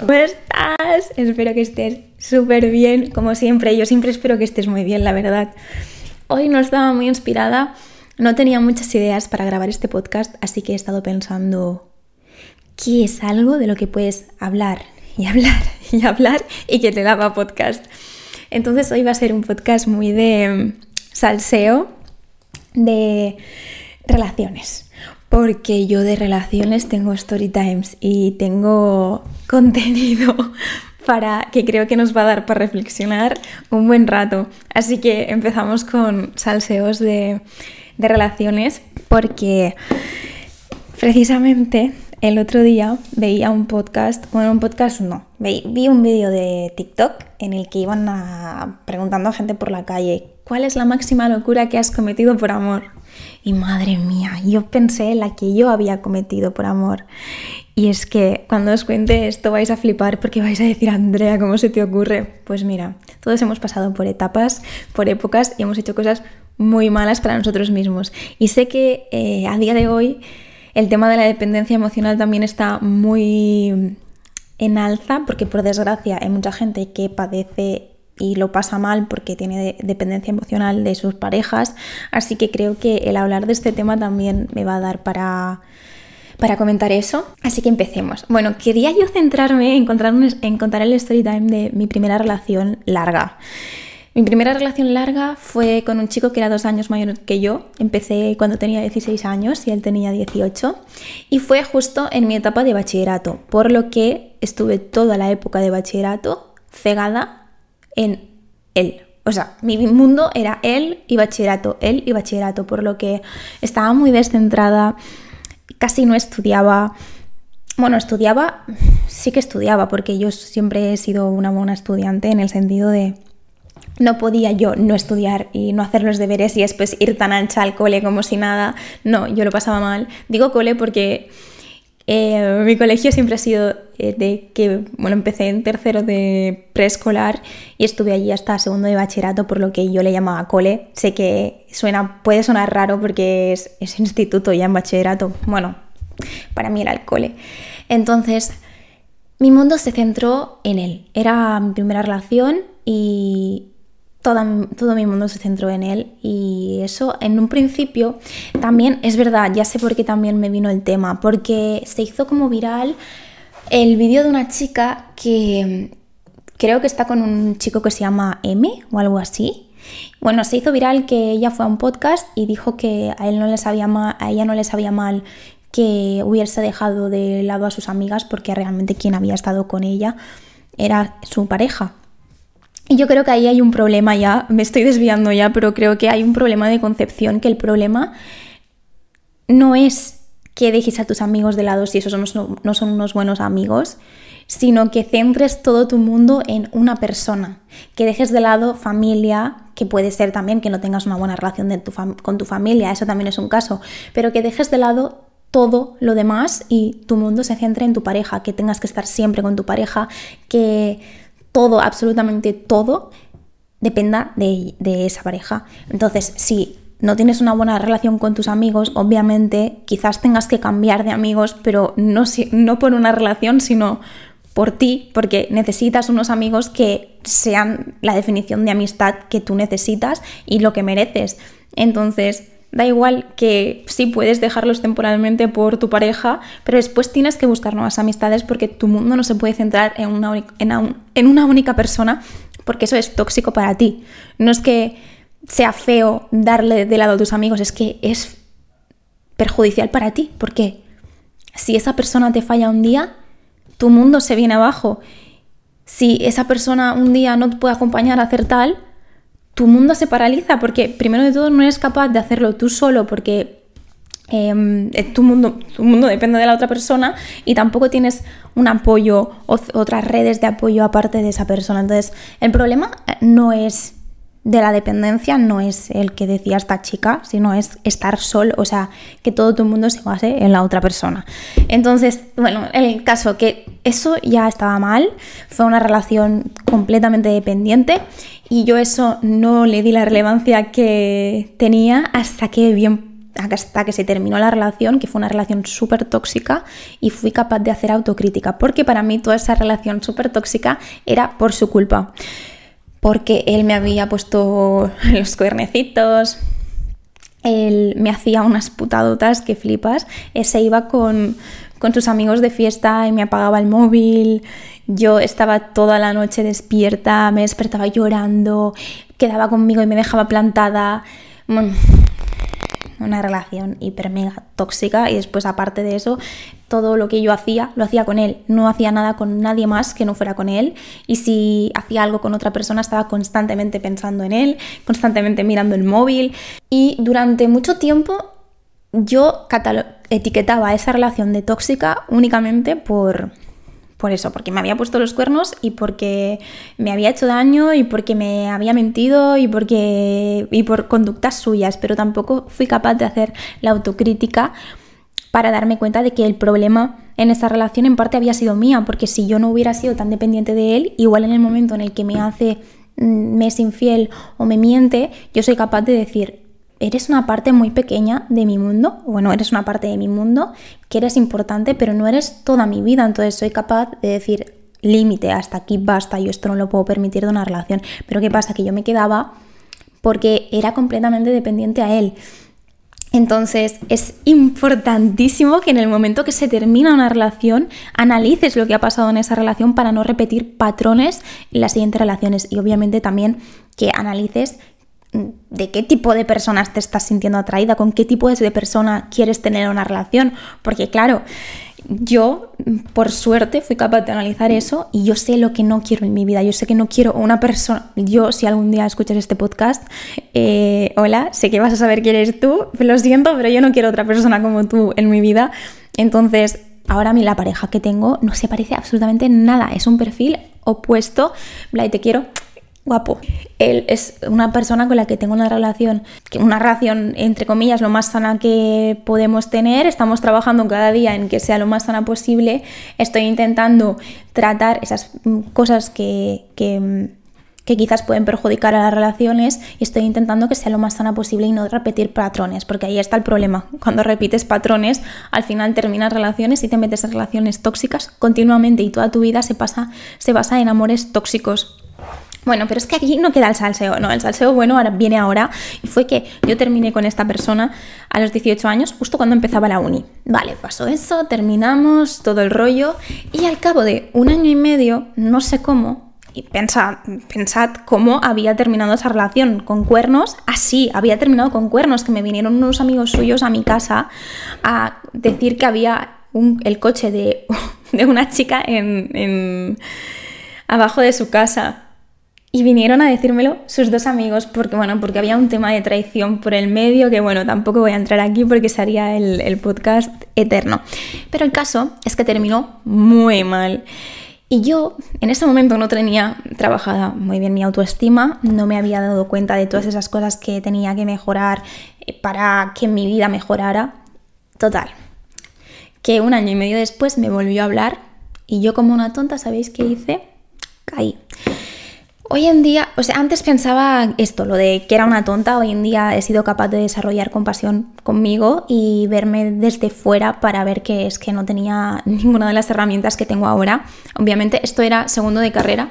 ¿Cómo estás? Espero que estés súper bien, como siempre. Yo siempre espero que estés muy bien, la verdad. Hoy no estaba muy inspirada, no tenía muchas ideas para grabar este podcast, así que he estado pensando qué es algo de lo que puedes hablar y hablar y hablar y que te daba podcast. Entonces hoy va a ser un podcast muy de salseo, de relaciones porque yo de relaciones tengo story times y tengo contenido para que creo que nos va a dar para reflexionar un buen rato. Así que empezamos con salseos de, de relaciones porque precisamente el otro día veía un podcast, bueno, un podcast no, vi, un vídeo de TikTok en el que iban preguntando a gente por la calle, ¿cuál es la máxima locura que has cometido por amor? Y madre mía, yo pensé la que yo había cometido por amor. Y es que cuando os cuente esto vais a flipar porque vais a decir, Andrea, ¿cómo se te ocurre? Pues mira, todos hemos pasado por etapas, por épocas y hemos hecho cosas muy malas para nosotros mismos. Y sé que eh, a día de hoy el tema de la dependencia emocional también está muy en alza porque por desgracia hay mucha gente que padece y lo pasa mal porque tiene dependencia emocional de sus parejas. Así que creo que el hablar de este tema también me va a dar para, para comentar eso. Así que empecemos. Bueno, quería yo centrarme en contar, en contar el story time de mi primera relación larga. Mi primera relación larga fue con un chico que era dos años mayor que yo. Empecé cuando tenía 16 años y él tenía 18. Y fue justo en mi etapa de bachillerato, por lo que estuve toda la época de bachillerato cegada en él. O sea, mi mundo era él y bachillerato, él y bachillerato, por lo que estaba muy descentrada, casi no estudiaba. Bueno, estudiaba, sí que estudiaba, porque yo siempre he sido una buena estudiante en el sentido de no podía yo no estudiar y no hacer los deberes y después ir tan ancha al cole como si nada. No, yo lo pasaba mal. Digo cole porque eh, mi colegio siempre ha sido eh, de que, bueno, empecé en tercero de preescolar y estuve allí hasta segundo de bachillerato, por lo que yo le llamaba cole. Sé que suena, puede sonar raro porque es, es instituto ya en bachillerato. Bueno, para mí era el cole. Entonces, mi mundo se centró en él. Era mi primera relación y todo, mi mundo se centró en él y eso en un principio también es verdad, ya sé por qué también me vino el tema, porque se hizo como viral el vídeo de una chica que creo que está con un chico que se llama M o algo así. Bueno, se hizo viral que ella fue a un podcast y dijo que a, él no le sabía mal, a ella no le sabía mal que hubiese dejado de lado a sus amigas porque realmente quien había estado con ella era su pareja. Y yo creo que ahí hay un problema ya, me estoy desviando ya, pero creo que hay un problema de concepción, que el problema no es que dejes a tus amigos de lado si esos no son unos buenos amigos, sino que centres todo tu mundo en una persona, que dejes de lado familia, que puede ser también que no tengas una buena relación con tu familia, eso también es un caso, pero que dejes de lado todo lo demás y tu mundo se centre en tu pareja, que tengas que estar siempre con tu pareja, que todo, absolutamente todo, dependa de, esa pareja. Entonces, si no tienes una buena relación con tus amigos, obviamente quizás tengas que cambiar de amigos, pero no, no por una relación, sino por ti, porque necesitas unos amigos que sean la definición de amistad que tú necesitas y lo que mereces. Entonces, Da igual que sí puedes dejarlos temporalmente por tu pareja, pero después tienes que buscar nuevas amistades porque tu mundo no se puede centrar en una, en una única persona porque eso es tóxico para ti. No es que sea feo darle de lado a tus amigos, es que es perjudicial para ti porque si esa persona te falla un día, tu mundo se viene abajo. Si esa persona un día no te puede acompañar a hacer tal, tu mundo se paraliza porque primero de todo no eres capaz de hacerlo tú solo porque em, tu, mundo, tu mundo depende de la otra persona y tampoco tienes un apoyo o otras redes de apoyo aparte de esa persona. Entonces, el problema eh, no es de la dependencia, no es el que decía esta chica, sino es estar solo, o sea, que todo tu mundo se base en la otra persona. Entonces, bueno, el caso que eso ya estaba mal, fue una relación completamente dependiente y yo eso no le di la relevancia que tenía hasta que bien hasta que se terminó la relación, que fue una relación súper tóxica, y fui capaz de hacer autocrítica, porque para mí toda esa relación súper tóxica era por su culpa. Porque él me había puesto los cuernecitos, él me hacía unas putadotas que flipas, se iba con, con sus amigos de fiesta y me apagaba el móvil, yo estaba toda la noche despierta, me despertaba llorando, quedaba conmigo y me dejaba plantada. Una relación hiper mega tóxica y después aparte de eso, todo lo que yo hacía lo hacía con él. No hacía nada con nadie más que no fuera con él. Y si hacía algo con otra persona estaba constantemente pensando en él, constantemente mirando el móvil. Y durante mucho tiempo yo etiquetaba esa relación de tóxica únicamente por, por eso, porque me había puesto los cuernos y porque me había hecho daño y porque me había mentido y porque y por conductas suyas, pero tampoco fui capaz de hacer la autocrítica para darme cuenta de que el problema en esa relación en parte había sido mía, porque si yo no hubiera sido tan dependiente de él, igual en el momento en el que me hace mm, me es infiel o me miente, yo soy capaz de decir, eres una parte muy pequeña de mi mundo, bueno, eres una parte de mi mundo que eres importante, pero no eres toda mi vida, entonces soy capaz de decir, límite, hasta aquí basta, yo esto no lo puedo permitir de una relación. Pero ¿qué pasa? Que yo me quedaba porque era completamente dependiente a él. Entonces es importantísimo que en el momento que se termina una relación analices lo que ha pasado en esa relación para no repetir patrones en las siguientes relaciones y obviamente también que analices de qué tipo de personas te estás sintiendo atraída, con qué tipo de persona quieres tener una relación, porque claro, yo por suerte fui capaz de analizar eso y yo sé lo que no quiero en mi vida, yo sé que no quiero una persona, yo si algún día escuchas este podcast, eh, hola, sé que vas a saber quién eres tú, lo siento, pero yo no quiero otra persona como tú en mi vida, entonces ahora la pareja que tengo no se parece absolutamente nada, es un perfil opuesto, Blay, te quiero, guapo. Él es una persona con la que tengo una relación, una relación entre comillas lo más sana que podemos tener. Estamos trabajando cada día en que sea lo más sana posible. Estoy intentando tratar esas cosas que, que, que quizás pueden perjudicar a las relaciones y estoy intentando que sea lo más sana posible y no repetir patrones, porque ahí está el problema. Cuando repites patrones, al final terminas relaciones y te metes en relaciones tóxicas continuamente y toda tu vida se, pasa, se basa en amores tóxicos bueno, pero es que aquí no queda el salseo, ¿no? El salseo bueno ahora, viene ahora y fue que yo terminé con esta persona a los 18 años, justo cuando empezaba la uni. Vale, pasó eso, terminamos todo el rollo y al cabo de un año y medio, no sé cómo, y pensad, pensad cómo había terminado esa relación con cuernos, así, había terminado con cuernos, que me vinieron unos amigos suyos a mi casa a decir que había el coche de, de una chica en, en, abajo de su casa y vinieron a decírmelo sus dos amigos, porque bueno, porque había un tema de traición por el medio, que bueno, tampoco voy a entrar aquí porque sería el, el podcast eterno. Pero el caso es que terminó muy mal. Y yo en ese momento no tenía trabajada muy bien mi autoestima, no me había dado cuenta de todas esas cosas que tenía que mejorar eh, para que mi vida mejorara. Total, que un año y medio después me volvió a hablar y yo como una tonta, ¿sabéis qué hice? Caí. Hoy en día, o sea, antes pensaba esto, lo de que era una tonta, hoy en día he sido capaz de desarrollar compasión conmigo y verme desde fuera para ver que es que no tenía ninguna de las herramientas que tengo ahora. Obviamente esto era segundo de carrera.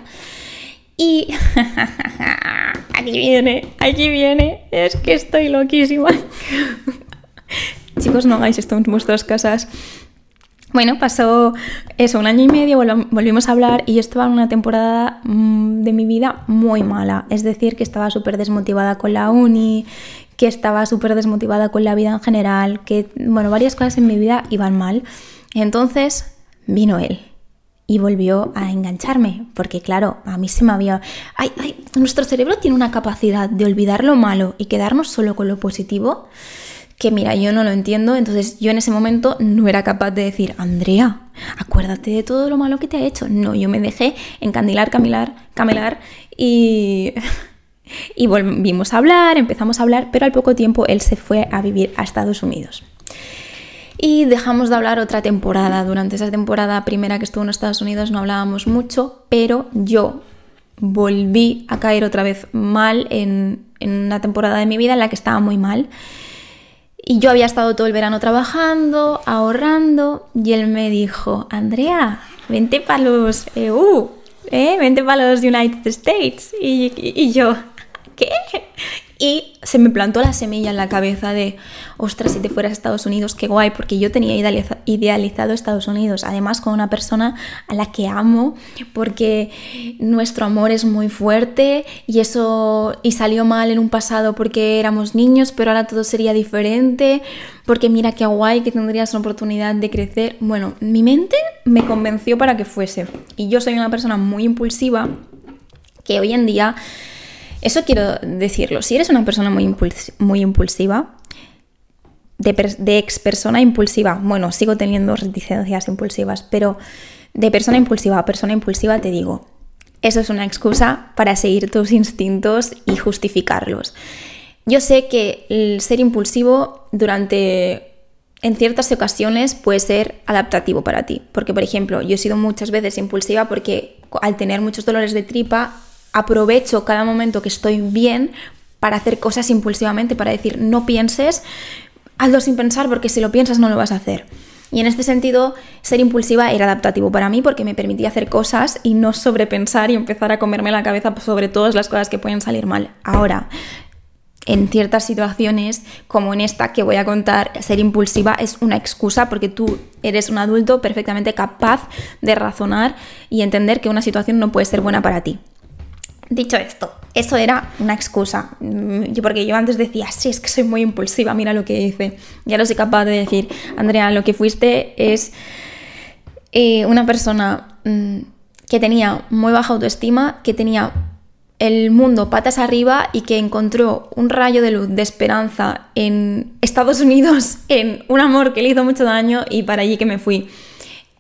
Y aquí viene, aquí viene, es que estoy loquísima. Chicos, no hagáis esto en vuestras casas. Bueno, pasó eso, un año y medio, volvimos a hablar y yo estaba en una temporada mm, de mi vida muy mala. Es decir, que estaba súper desmotivada con la uni, que estaba súper desmotivada con la vida en general, que, bueno, varias cosas en mi vida iban mal. Entonces vino él y volvió a engancharme, porque claro, a mí se me había... Ay, ay, nuestro cerebro tiene una capacidad de olvidar lo malo y quedarnos solo con lo positivo que mira, yo no lo entiendo, entonces yo en ese momento no era capaz de decir, Andrea, acuérdate de todo lo malo que te ha hecho. No, yo me dejé encandilar, camilar, camelar y, y volvimos a hablar, empezamos a hablar, pero al poco tiempo él se fue a vivir a Estados Unidos. Y dejamos de hablar otra temporada. Durante esa temporada primera que estuvo en Estados Unidos no hablábamos mucho, pero yo volví a caer otra vez mal en, en una temporada de mi vida en la que estaba muy mal Y yo había estado todo el verano trabajando, ahorrando, y él me dijo, Andrea, vente para los EU, ¿eh? vente para los United States. Y, y yo, ¿qué? Y se me plantó la semilla en la cabeza de, ostras, si te fueras a Estados Unidos, qué guay, porque yo tenía idealizado Estados Unidos, además con una persona a la que amo, porque nuestro amor es muy fuerte y eso, y salió mal en un pasado porque éramos niños, pero ahora todo sería diferente, porque mira qué guay que tendrías la oportunidad de crecer. Bueno, mi mente me convenció para que fuese. Y yo soy una persona muy impulsiva que hoy en día eso quiero decirlo. Si eres una persona muy, impulsiva, de, ex persona impulsiva, bueno, sigo teniendo reticencias impulsivas, pero de persona impulsiva a persona impulsiva te digo, eso es una excusa para seguir tus instintos y justificarlos. Yo sé que el ser impulsivo durante en ciertas ocasiones puede ser adaptativo para ti, porque por ejemplo, yo he sido muchas veces impulsiva porque al tener muchos dolores de tripa aprovecho cada momento que estoy bien para hacer cosas impulsivamente, para decir, no pienses, hazlo sin pensar porque si lo piensas no lo vas a hacer. Y en este sentido, ser impulsiva era adaptativo para mí porque me permitía hacer cosas y no sobrepensar y empezar a comerme la cabeza sobre todas las cosas que pueden salir mal. Ahora, en ciertas situaciones, como en esta que voy a contar, ser impulsiva es una excusa porque tú eres un adulto perfectamente capaz de razonar y entender que una situación no puede ser buena para ti. Dicho esto, eso era una excusa, mm, porque yo antes decía, sí, es que soy muy impulsiva, mira lo que hice. Ya lo soy capaz de decir, Andrea, lo que fuiste es eh, una persona mm, que tenía muy baja autoestima, que tenía el mundo patas arriba y que encontró un rayo de luz, de esperanza en Estados Unidos, en un amor que le hizo mucho daño y para allí que me fui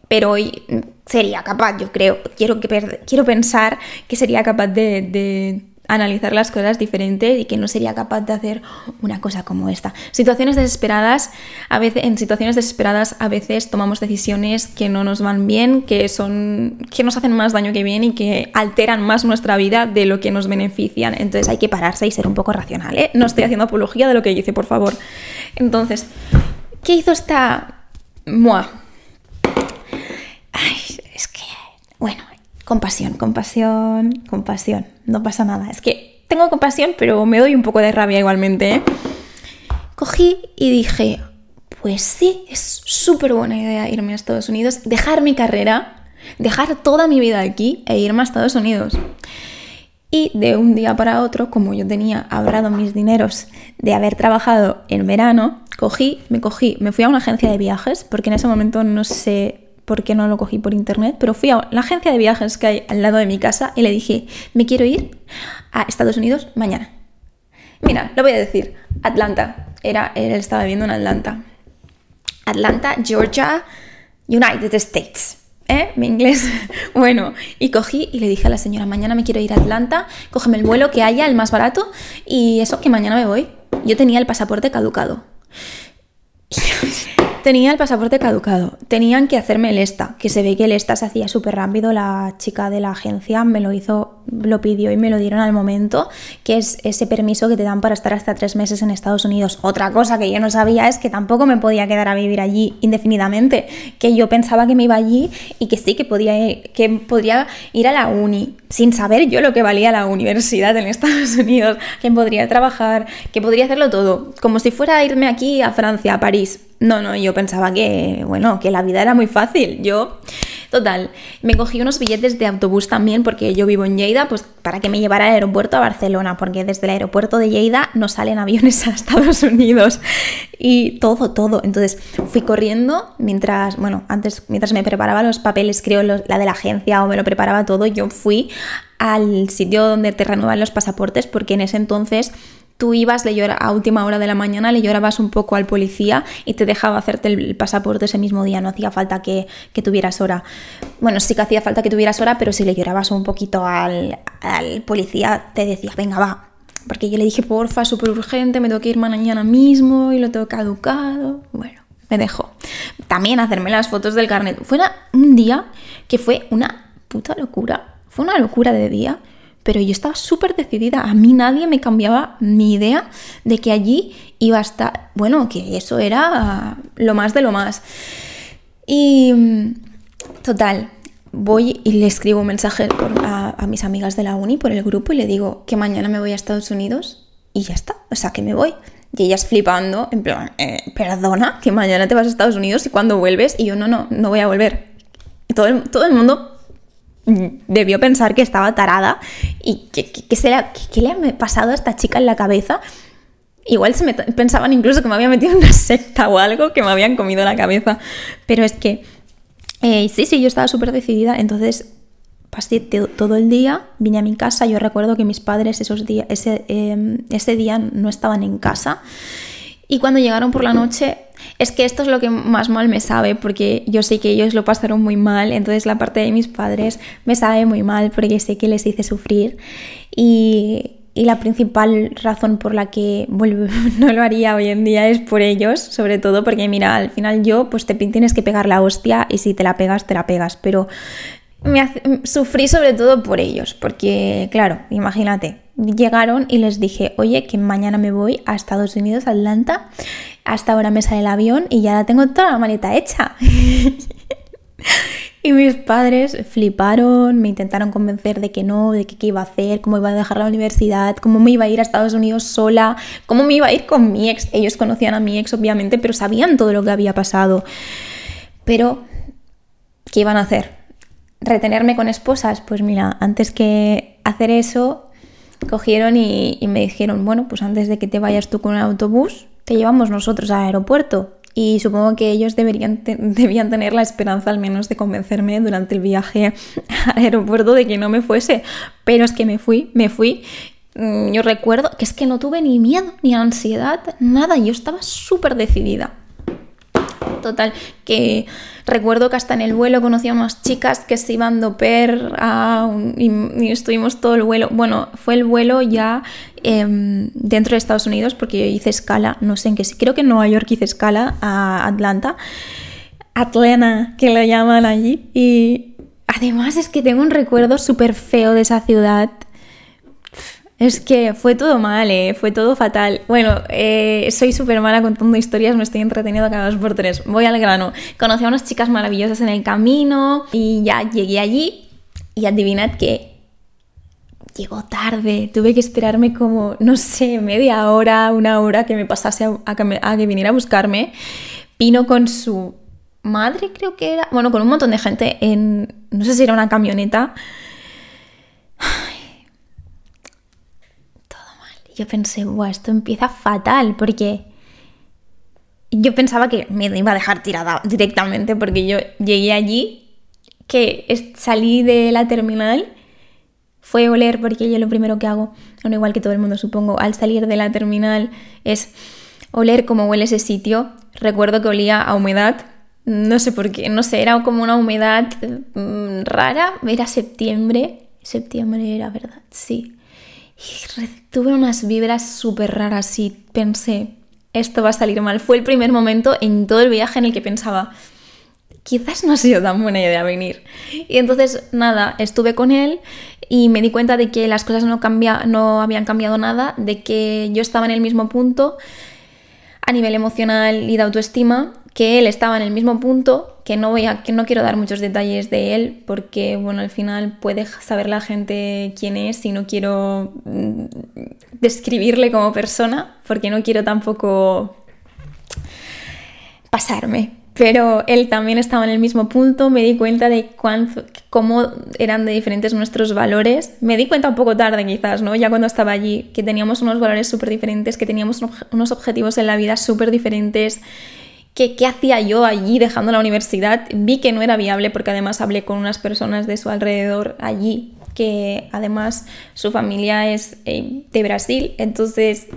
pero hoy sería capaz, yo creo, quiero, que, quiero pensar que sería capaz de, analizar las cosas diferentes y que no sería capaz de hacer una cosa como esta. Situaciones desesperadas, a veces, en situaciones desesperadas a veces tomamos decisiones que no nos van bien, que, son, que nos hacen más daño que bien y que alteran más nuestra vida de lo que nos benefician. Entonces hay que pararse y ser un poco racional. ¿eh? No estoy haciendo apología de lo que hice, por favor. Entonces, ¿qué hizo esta... Que, bueno, compasión, compasión, compasión, no pasa nada. Es que tengo compasión, pero me doy un poco de rabia igualmente. ¿eh? Cogí y dije, pues sí, es súper buena idea irme a Estados Unidos, dejar mi carrera, dejar toda mi vida aquí e irme a Estados Unidos. Y de un día para otro, como yo tenía ahorrado mis dineros de haber trabajado en verano, cogí, me cogí, me fui a una agencia de viajes, porque en ese momento no sé por qué no lo cogí por internet, pero fui a la agencia de viajes que hay al lado de mi casa y le dije, me quiero ir a Estados Unidos mañana. Mira, lo voy a decir, Atlanta. Era, él estaba viviendo en Atlanta. Atlanta, Georgia, United States. ¿Eh? Mi inglés. Bueno, y cogí y le dije a la señora, mañana me quiero ir a Atlanta, cógeme el vuelo que haya, el más barato, y eso, que mañana me voy. Yo tenía el pasaporte caducado. Tenía el pasaporte caducado. Tenían que hacerme el ESTA, que se ve que el ESTA se hacía súper rápido. La chica de la agencia me lo hizo, lo pidió y me lo dieron al momento, que es ese permiso que te dan para estar hasta tres meses en Estados Unidos. Otra cosa que yo no sabía es que tampoco me podía quedar a vivir allí indefinidamente, que yo pensaba que me iba allí y que sí, que podía, que podría ir a la uni, sin saber yo lo que valía la universidad en Estados Unidos, que podría trabajar, que podría hacerlo todo, como si fuera a irme aquí a Francia, a París no, no, yo pensaba que, bueno, que la vida era muy fácil. Yo, total, me cogí unos billetes de autobús también porque yo vivo en Lleida, pues para que me llevara al aeropuerto a Barcelona, porque desde el aeropuerto de Lleida no salen aviones a Estados Unidos. Y todo, todo. Entonces fui corriendo mientras, bueno, antes, mientras me preparaba los papeles, creo, la de la agencia o me lo preparaba todo, yo fui al sitio donde te renuevan los pasaportes porque en ese entonces tú ibas le a última hora de la mañana, le llorabas un poco al policía y te dejaba hacerte el pasaporte ese mismo día, no hacía falta que, tuvieras hora. Bueno, sí que hacía falta que tuvieras hora, pero si le llorabas un poquito al, policía, te decía, venga, va. Porque yo le dije, porfa, súper urgente, me tengo que ir mañana mismo y lo tengo caducado. Bueno, me dejó. También hacerme las fotos del carnet. Fue un día que fue una puta locura. Fue una locura de día pero yo estaba súper decidida. A mí nadie me cambiaba mi idea de que allí iba a estar, bueno, que eso era lo más de lo más. Y mm, total, voy y le escribo un mensaje a, mis amigas de la uni por el grupo y le digo que mañana me voy a Estados Unidos y ya está, o sea que me voy. Y ellas flipando, en plan, eh, perdona, que mañana te vas a Estados Unidos y cuando vuelves, y yo no, no, no voy a volver. Y todo todo el mundo debió pensar que estaba tarada y que, se le, que, le ha pasado a esta chica en la cabeza. Igual se me pensaban incluso que me había metido en una secta o algo, que me habían comido la cabeza. Pero es que, eh, sí, sí, yo estaba súper decidida, entonces pasé todo el día, vine a mi casa, yo recuerdo que mis padres esos días, ese, em, ese día no estaban en casa y cuando llegaron por la noche, es que esto es lo que más mal me sabe, porque yo sé que ellos lo pasaron muy mal, entonces la parte de mis padres me sabe muy mal porque sé que les hice sufrir. Y, y la principal razón por la que no lo haría hoy en día es por ellos, sobre todo porque mira, al final yo pues te tienes que pegar la hostia y si te la pegas, te la pegas, pero me sufrí sobre todo por ellos, porque claro, imagínate, llegaron y les dije, oye, que mañana me voy a Estados Unidos, Atlanta, hasta ahora me sale el avión y ya la tengo toda la maleta hecha. y mis padres fliparon, me intentaron convencer de que no, de que qué iba a hacer, cómo iba a dejar la universidad, cómo me iba a ir a Estados Unidos sola, cómo me iba a ir con mi ex. Ellos conocían a mi ex, obviamente, pero sabían todo lo que había pasado. Pero, ¿qué iban a hacer? Retenerme con esposas, pues mira, antes que hacer eso, cogieron y, me dijeron, bueno, pues antes de que te vayas tú con el autobús, te llevamos nosotros al aeropuerto. Y supongo que ellos deberían debían tener la esperanza al menos de convencerme durante el viaje al aeropuerto de que no me fuese. Pero es que me fui, me fui. Mm, yo recuerdo que es que no tuve ni miedo, ni ansiedad, nada. Yo estaba súper decidida. Total, que recuerdo que hasta en el vuelo conocí a unas chicas que se iban a per y, estuvimos todo el vuelo. Bueno, fue el vuelo ya em, dentro de Estados Unidos porque yo hice escala, no sé en qué, creo que en Nueva York hice escala a Atlanta. Atlanta, que lo llaman allí. Y además es que tengo un recuerdo súper feo de esa ciudad es que fue todo mal, ¿eh? fue todo fatal. Bueno, eh, soy súper mala contando historias, me estoy entreteniendo cada dos por tres. Voy al grano. Conocí a unas chicas maravillosas en el camino y ya llegué allí y adivinad que llegó tarde. Tuve que esperarme como, no sé, media hora, una hora que me pasase a, que, a que viniera a buscarme. Vino con su madre, creo que era, bueno, con un montón de gente en, no sé si era una camioneta. Yo pensé, Buah, esto empieza fatal, porque yo pensaba que me iba a dejar tirada directamente, porque yo llegué allí, que salí de la terminal, fue oler, porque yo lo primero que hago, bueno, igual que todo el mundo supongo, al salir de la terminal es oler cómo huele ese sitio. Recuerdo que olía a humedad, no sé por qué, no sé, era como una humedad mm, rara, era septiembre, septiembre era, ¿verdad? Sí. Y tuve unas vibras súper raras y pensé, esto va a salir mal. Fue el primer momento en todo el viaje en el que pensaba, quizás no ha sido tan buena idea venir. Y entonces, nada, estuve con él y me di cuenta de que las cosas no, no habían cambiado nada, de que yo estaba en el mismo punto a nivel emocional y de autoestima que él estaba en el mismo punto, que no voy a, que no quiero dar muchos detalles de él, porque bueno, al final puede saber la gente quién es y no quiero mm, describirle como persona, porque no quiero tampoco pasarme. Pero él también estaba en el mismo punto, me di cuenta de cómo eran de diferentes nuestros valores. Me di cuenta un poco tarde quizás, ¿no? Ya cuando estaba allí, que teníamos unos valores súper diferentes, que teníamos unos objetivos en la vida súper diferentes qué hacía yo allí dejando la universidad. Vi que no era viable porque además hablé con unas personas de su alrededor allí, que además su familia es eh, de Brasil, entonces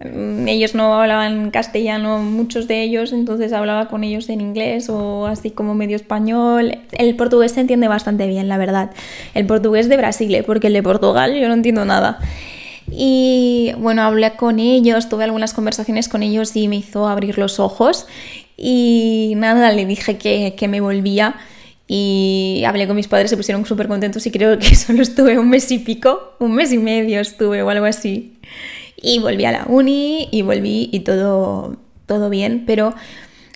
mm, ellos no hablaban castellano, muchos de ellos, entonces hablaba con ellos en inglés o así como medio español. El portugués se entiende bastante bien, la verdad. El portugués de Brasil, ¿eh? porque el de Portugal yo no entiendo nada. Y bueno, hablé con ellos, tuve algunas conversaciones con ellos y me hizo abrir los ojos. Y nada, le dije que, me volvía y hablé con mis padres, se pusieron súper contentos y creo que solo estuve un mes y pico, un mes y medio estuve o algo así. Y volví a la uni y volví y todo, todo bien, pero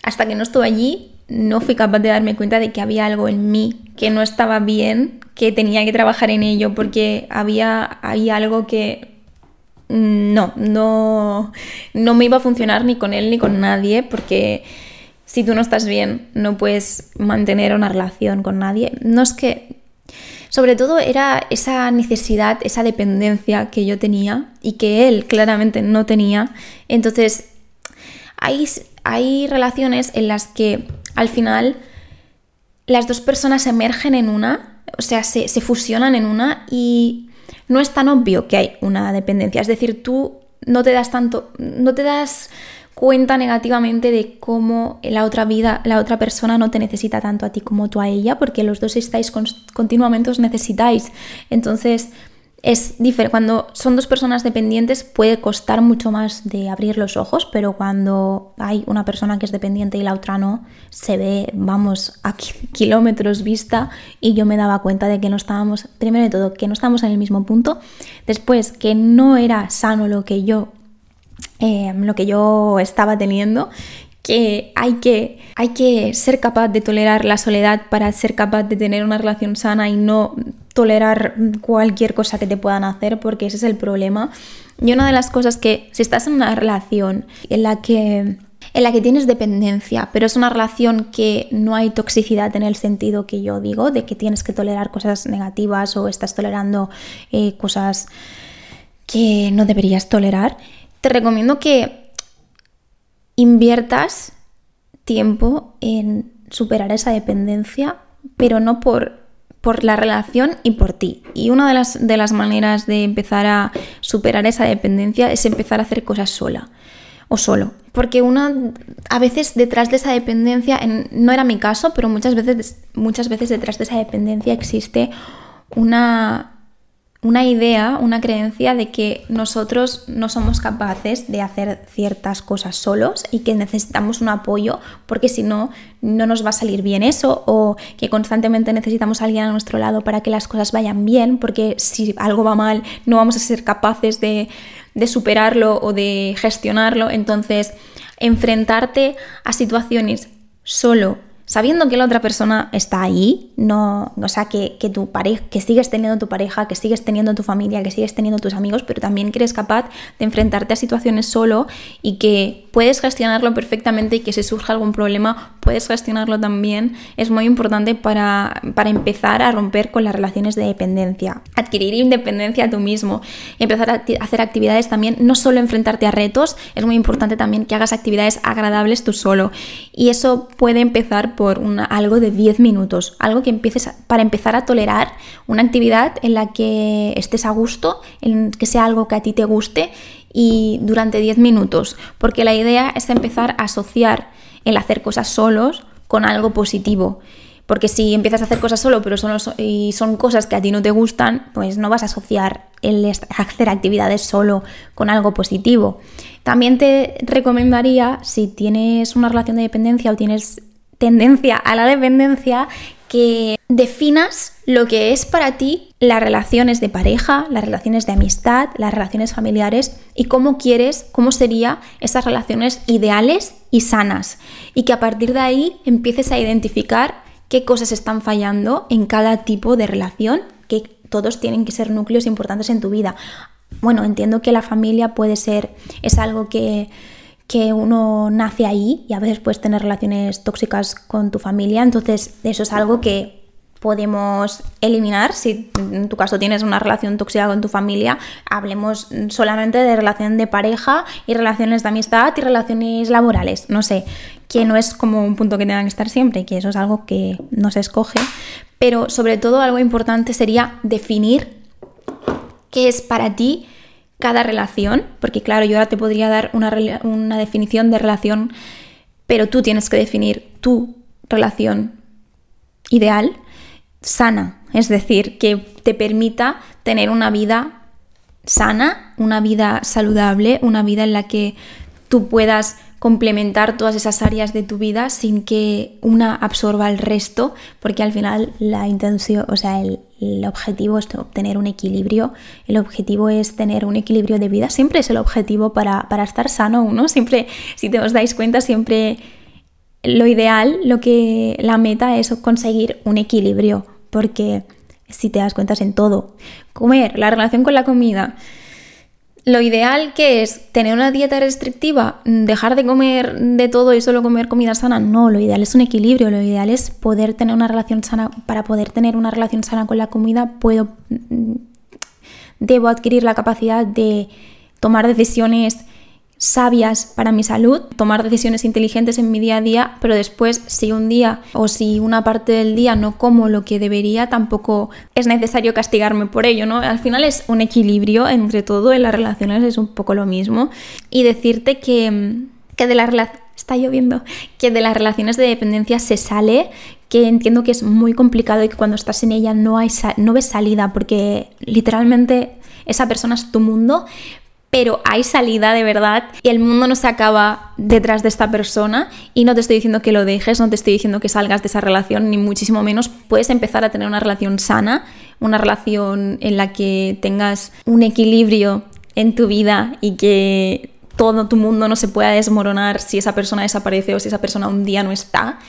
hasta que no estuve allí no fui capaz de darme cuenta de que había algo en mí que no estaba bien, que tenía que trabajar en ello porque había, había algo que no, no, no me iba a funcionar ni con él ni con nadie porque si tú no estás bien, no puedes mantener una relación con nadie. No es que... Sobre todo era esa necesidad, esa dependencia que yo tenía y que él claramente no tenía. Entonces, hay, hay relaciones en las que al final las dos personas emergen en una, o sea, se, se fusionan en una y no es tan obvio que hay una dependencia. Es decir, tú no te das tanto, no te das cuenta negativamente de cómo la otra vida, la otra persona no te necesita tanto a ti como tú a ella, porque los dos estáis continuamente os necesitáis. Entonces, es diferente. Cuando son dos personas dependientes puede costar mucho más de abrir los ojos, pero cuando hay una persona que es dependiente y la otra no, se ve, vamos, a kilómetros vista y yo me daba cuenta de que no estábamos, primero de todo, que no estábamos en el mismo punto, después que no era sano lo que yo Em, lo que yo estaba teniendo, que hay, que hay que ser capaz de tolerar la soledad para ser capaz de tener una relación sana y no tolerar cualquier cosa que te puedan hacer, porque ese es el problema. Y una de las cosas que, si estás en una relación en la que en la que tienes dependencia, pero es una relación que no hay toxicidad en el sentido que yo digo, de que tienes que tolerar cosas negativas o estás tolerando eh, cosas que no deberías tolerar, te recomiendo que inviertas tiempo en superar esa dependencia, pero no por, por la relación y por ti. Y una de las, de las maneras de empezar a superar esa dependencia es empezar a hacer cosas sola o solo. Porque una, a veces detrás de esa dependencia, no era mi caso, pero muchas veces, muchas veces detrás de esa dependencia existe una, una idea, una creencia de que nosotros no somos capaces de hacer ciertas cosas solos y que necesitamos un apoyo porque si no, no nos va a salir bien eso o que constantemente necesitamos a alguien a nuestro lado para que las cosas vayan bien porque si algo va mal no vamos a ser capaces de, de superarlo o de gestionarlo. Entonces, enfrentarte a situaciones solo sabiendo que la otra persona está ahí, no, o sea, que, tu pareja, que sigues teniendo tu pareja, que sigues teniendo tu familia, que sigues teniendo tus amigos, pero también que eres capaz de enfrentarte a situaciones solo y que puedes gestionarlo perfectamente y que si surge algún problema puedes gestionarlo también, es muy importante para, para empezar a romper con las relaciones de dependencia. Adquirir independencia tú mismo, empezar a hacer actividades también, no solo enfrentarte a retos, es muy importante también que hagas actividades agradables tú solo. Y eso puede empezar por algo de 10 minutos, algo que empieces para empezar a tolerar una actividad en la que estés a gusto, en que sea algo que a ti te guste y durante 10 minutos, porque la idea es empezar a asociar el hacer cosas solos con algo positivo. Porque si empiezas a hacer cosas solo, pero son, y son cosas que a ti no te gustan, pues no vas a asociar el hacer actividades solo con algo positivo. También te recomendaría, si tienes una relación de dependencia o tienes tendencia a la dependencia que definas lo que es para ti las relaciones de pareja, las relaciones de amistad, las relaciones familiares y cómo quieres, cómo serían esas relaciones ideales y sanas. Y que a partir de ahí empieces a identificar qué cosas están fallando en cada tipo de relación, que todos tienen que ser núcleos importantes en tu vida. Bueno, entiendo que la familia puede ser, es algo que que uno nace ahí y a veces puedes tener relaciones tóxicas con tu familia, entonces eso es algo que podemos eliminar. Si en tu caso tienes una relación tóxica con tu familia, hablemos solamente de relación de pareja y relaciones de amistad y relaciones laborales. No sé, que no es como un punto que tenga que estar siempre, que eso es algo que no se escoge, pero sobre todo algo importante sería definir qué es para ti cada relación, porque claro, yo ahora te podría dar una, una definición de relación, pero tú tienes que definir tu relación ideal, sana, es decir, que te permita tener una vida sana, una vida saludable, una vida en la que tú puedas complementar todas esas áreas de tu vida sin que una absorba el resto, porque al final la intención, o sea, el, objetivo es obtener un equilibrio, el objetivo es tener un equilibrio de vida, siempre es el objetivo para, para estar sano uno, siempre, si te os dais cuenta, siempre lo ideal, lo que la meta es conseguir un equilibrio, porque si te das cuenta es en todo. Comer, la relación con la comida. Lo ideal que es tener una dieta restrictiva, dejar de comer de todo y solo comer comida sana, no, lo ideal es un equilibrio, lo ideal es poder tener una relación sana, para poder tener una relación sana con la comida, puedo mm, debo adquirir la capacidad de tomar decisiones sabias para mi salud, tomar decisiones inteligentes en mi día a día, pero después si un día o si una parte del día no como lo que debería, tampoco es necesario castigarme por ello, ¿no? Al final es un equilibrio entre todo, en las relaciones es un poco lo mismo. Y decirte que, que de las está lloviendo, que de las relaciones de dependencia se sale, que entiendo que es muy complicado y que cuando estás en ella no, hay no ves salida porque literalmente esa persona es tu mundo, pero hay salida de verdad y el mundo no se acaba detrás de esta persona y no te estoy diciendo que lo dejes, no te estoy diciendo que salgas de esa relación, ni muchísimo menos. Puedes empezar a tener una relación sana, una relación en la que tengas un equilibrio en tu vida y que todo tu mundo no se pueda desmoronar si esa persona desaparece o si esa persona un día no está.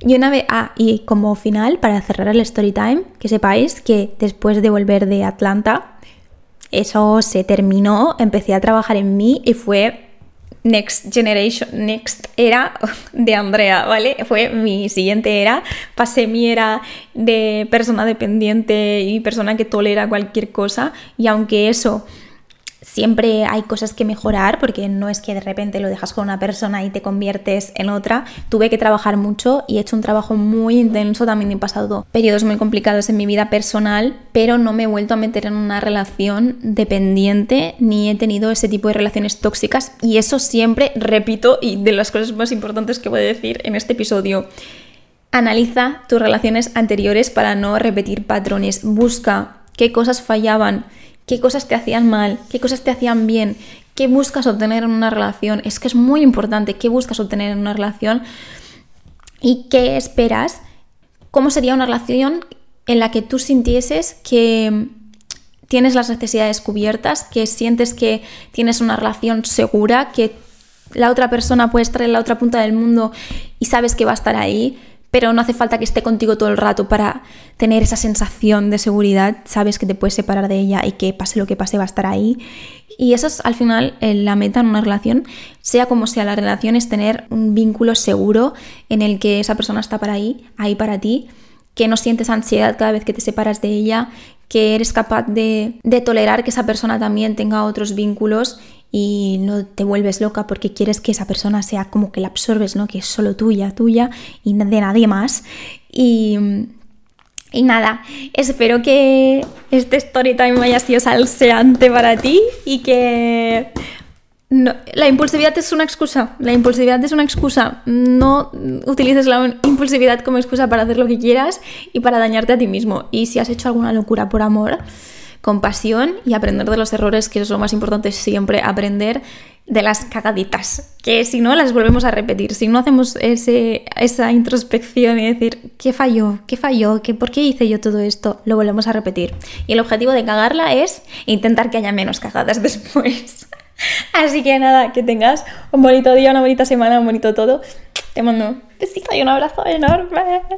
Y una vez, ah, y como final, para cerrar el story time, que sepáis que después de volver de Atlanta, eso se terminó, empecé a trabajar en mí y fue Next Generation, Next era de Andrea, ¿vale? Fue mi siguiente era. Pasé mi era de persona dependiente y persona que tolera cualquier cosa. Y aunque eso siempre hay cosas que mejorar porque no es que de repente lo dejas con una persona y te conviertes en otra. Tuve que trabajar mucho y he hecho un trabajo muy intenso. También he pasado periodos muy complicados en mi vida personal, pero no me he vuelto a meter en una relación dependiente ni he tenido ese tipo de relaciones tóxicas. Y eso siempre, repito, y de las cosas más importantes que voy a decir en este episodio. Analiza tus relaciones anteriores para no repetir patrones. Busca qué cosas fallaban qué cosas te hacían mal, qué cosas te hacían bien, qué buscas obtener en una relación. Es que es muy importante qué buscas obtener en una relación y qué esperas. ¿Cómo sería una relación en la que tú sintieses que tienes las necesidades cubiertas, que sientes que tienes una relación segura, que la otra persona puede estar en la otra punta del mundo y sabes que va a estar ahí? Pero no hace falta que esté contigo todo el rato para tener esa sensación de seguridad, sabes que te puedes separar de ella y que pase lo que pase va a estar ahí. Y eso es al final eh, la meta en una relación, sea como sea la relación, es tener un vínculo seguro en el que esa persona está para ahí, ahí para ti, que no sientes ansiedad cada vez que te separas de ella, que eres capaz de, de tolerar que esa persona también tenga otros vínculos y no te vuelves loca porque quieres que esa persona sea como que la absorbes, ¿no? Que es solo tuya, tuya y de nadie más. Y, y nada, espero que este story time haya sido salseante para ti y que la impulsividad es una excusa. La impulsividad es una excusa. No utilices la impulsividad como excusa para hacer lo que quieras y para dañarte a ti mismo. Y si has hecho alguna locura por amor, compasión y aprender de los errores, que es lo más importante siempre, aprender de las cagaditas, que si no las volvemos a repetir, si no hacemos esa introspección y decir, ¿qué falló? ¿Qué falló? ¿Qué, ¿Por qué hice yo todo esto? Lo volvemos a repetir. Y el objetivo de cagarla es intentar que haya menos cagadas después. Así que nada, que tengas un bonito día, una bonita semana, un bonito todo. Te mando un besito y un abrazo enorme.